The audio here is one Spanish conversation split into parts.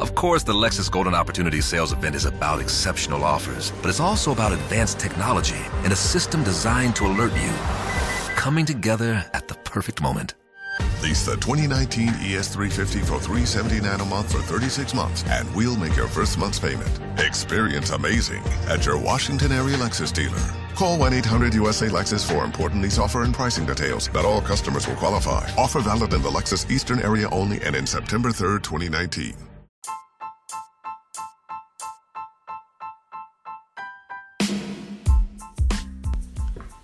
Of course, the Lexus Golden Opportunity Sales Event is about exceptional offers, but it's also about advanced technology and a system designed to alert you. Coming together at the perfect moment. Lease the 2019 ES350 for 379 a month for 36 months, and we'll make your first month's payment. Experience amazing at your Washington area Lexus dealer. Call 1 800 USA Lexus for important lease offer and pricing details. Not all customers will qualify. Offer valid in the Lexus Eastern area only and in September 3rd, 2019.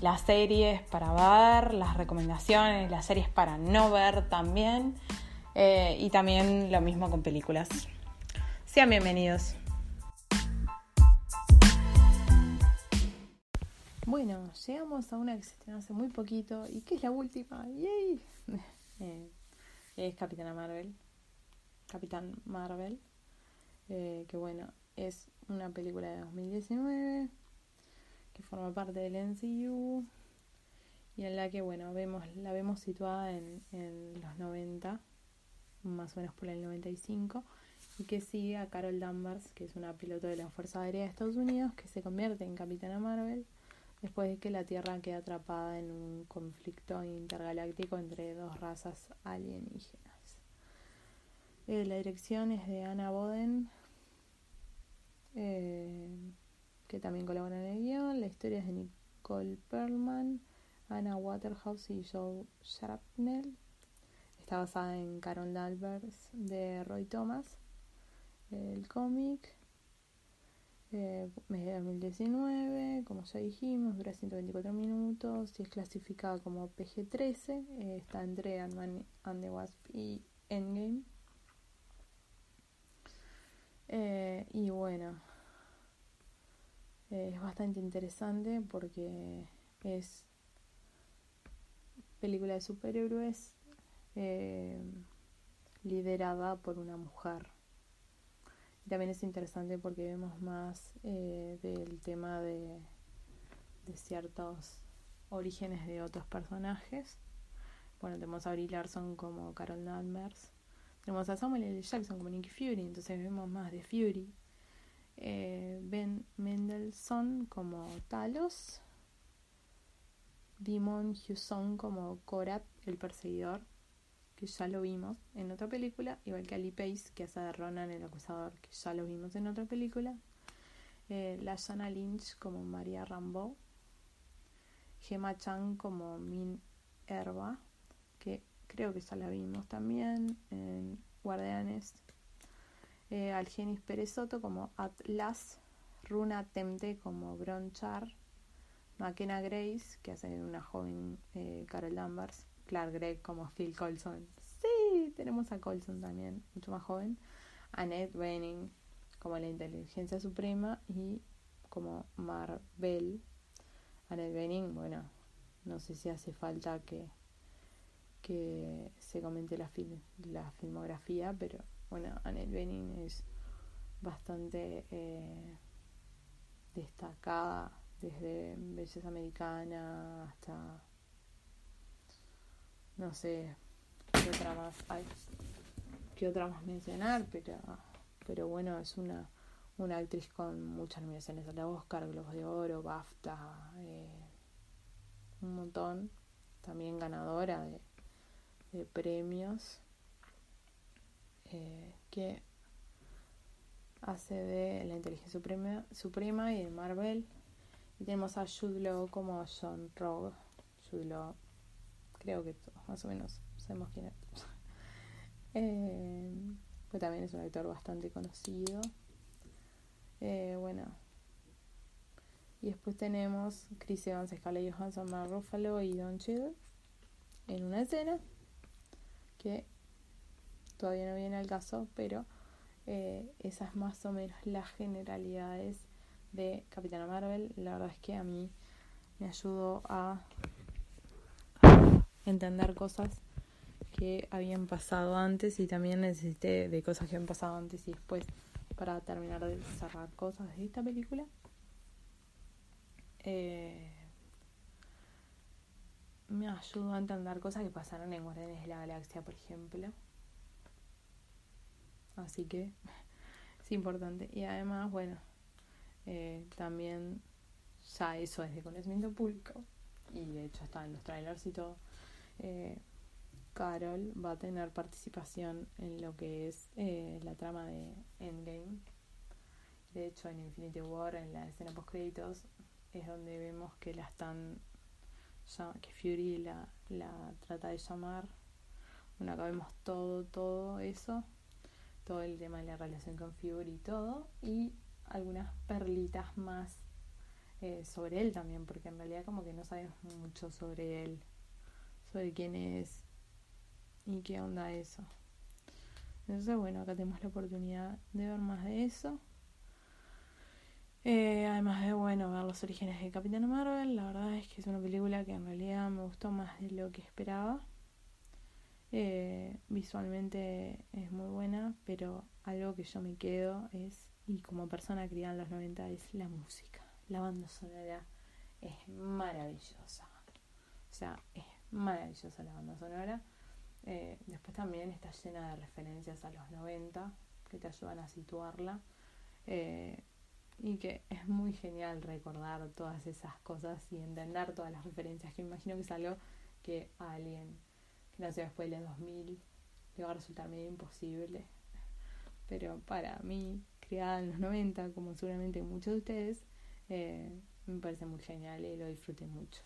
las series para ver, las recomendaciones, las series para no ver también. Eh, y también lo mismo con películas. Sean bienvenidos. Bueno, llegamos a una que se estrenó hace muy poquito y que es la última. ¡Yay! Eh, es Capitana Marvel. Capitán Marvel. Eh, que bueno, es una película de 2019 que forma parte del NCU y en la que, bueno, vemos, la vemos situada en, en los 90, más o menos por el 95, y que sigue a Carol Danvers, que es una piloto de la Fuerza Aérea de Estados Unidos, que se convierte en Capitana Marvel después de que la Tierra queda atrapada en un conflicto intergaláctico entre dos razas alienígenas. Eh, la dirección es de Anna Boden. Eh, que también colaboran en el guion. La historia es de Nicole Perlman, Anna Waterhouse y Joe Shrapnel. Está basada en Carol Danvers de Roy Thomas. El cómic, eh, mes de 2019, como ya dijimos, dura 124 minutos y es clasificada como PG-13. Eh, está entre Ant-Man and the Wasp y Endgame. Eh, y bueno, es bastante interesante porque es película de superhéroes eh, liderada por una mujer. también es interesante porque vemos más eh, del tema de, de ciertos orígenes de otros personajes. Bueno, tenemos a Brie Larson como Carol Danvers. Tenemos a Samuel L. Jackson como Nicky Fury, entonces vemos más de Fury. Eh, ben Mendelssohn como Talos, Dimon Husson como Korat, el perseguidor, que ya lo vimos en otra película, igual que Ali Pace, que hace de Ronan el acusador, que ya lo vimos en otra película, eh, la Lashana Lynch como María Rambo, Gemma Chan como Min Herba, que creo que ya la vimos también en Guardianes eh, Algenis Perezoto como Atlas, Runa Temte como Bronchar, McKenna Grace, que hace una joven eh, Carol Danvers, Clark Gregg como Phil Colson. Sí, tenemos a Colson también, mucho más joven. Annette Bening como la inteligencia suprema y como Marvel. Annette Bening, bueno, no sé si hace falta que, que se comente la, la filmografía, pero bueno, Annette Bening es bastante eh, destacada desde belleza americana hasta no sé qué otra más hay qué otra más mencionar pero pero bueno es una una actriz con muchas nominaciones al Oscar Globos de Oro BAFTA eh, un montón también ganadora de, de premios eh, que hace de la inteligencia suprema, suprema y de Marvel. Y tenemos a Jude Law como John Rogue. Jude creo que todos más o menos sabemos quién es. eh, pues también es un actor bastante conocido. Eh, bueno. Y después tenemos Chris Evans, Scarlett Johansson, Mark Ruffalo y Don Cheadle en una escena que todavía no viene al caso, pero eh, esas más o menos las generalidades de Capitana Marvel, la verdad es que a mí me ayudó a entender cosas que habían pasado antes y también necesité de cosas que han pasado antes y después para terminar de cerrar cosas de esta película. Eh, me ayudó a entender cosas que pasaron en Guardianes de la Galaxia, por ejemplo. Así que es importante. Y además, bueno, eh, también ya eso es de conocimiento público. Y de hecho está en los trailers y todo. Eh, Carol va a tener participación en lo que es eh, la trama de Endgame. De hecho, en Infinity War, en la escena post créditos, es donde vemos que la están que Fury la, la trata de llamar. Bueno, acá vemos todo, todo eso, todo el tema de la relación con Fury y todo, y algunas perlitas más eh, sobre él también, porque en realidad como que no sabemos mucho sobre él, sobre quién es y qué onda eso. Entonces, bueno, acá tenemos la oportunidad de ver más de eso. Eh, además de, bueno, ver los orígenes de Capitán Marvel, la verdad es que es una película que en realidad me gustó más de lo que esperaba. Eh, visualmente es muy buena, pero algo que yo me quedo es, y como persona criada en los 90, es la música. La banda sonora es maravillosa. O sea, es maravillosa la banda sonora. Eh, después también está llena de referencias a los 90 que te ayudan a situarla. Y que es muy genial recordar todas esas cosas y entender todas las referencias, que me imagino que es algo que a alguien que nació después del 2000 le va a resultar medio imposible. Pero para mí, criada en los 90, como seguramente muchos de ustedes, eh, me parece muy genial y lo disfruté mucho.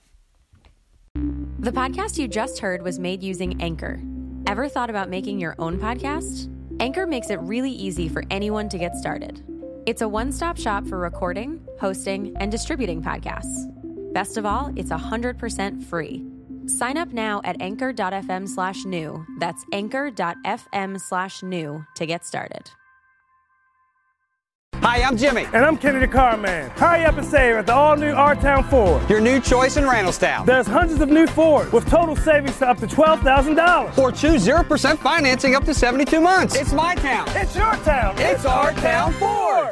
The podcast you just heard was made using Anchor. Ever thought about making your own podcast? Anchor makes it really easy for anyone to get started. It's a one stop shop for recording, hosting, and distributing podcasts. Best of all, it's 100% free. Sign up now at anchor.fm slash new. That's anchor.fm slash new to get started. Hi, I'm Jimmy. And I'm Kenny the Car Man. Hurry up and save at the all new R Town Ford. Your new choice in Randallstown. There's hundreds of new Fords with total savings to up to $12,000. Or choose 0% financing up to 72 months. It's my town. It's your town. It's our town Ford.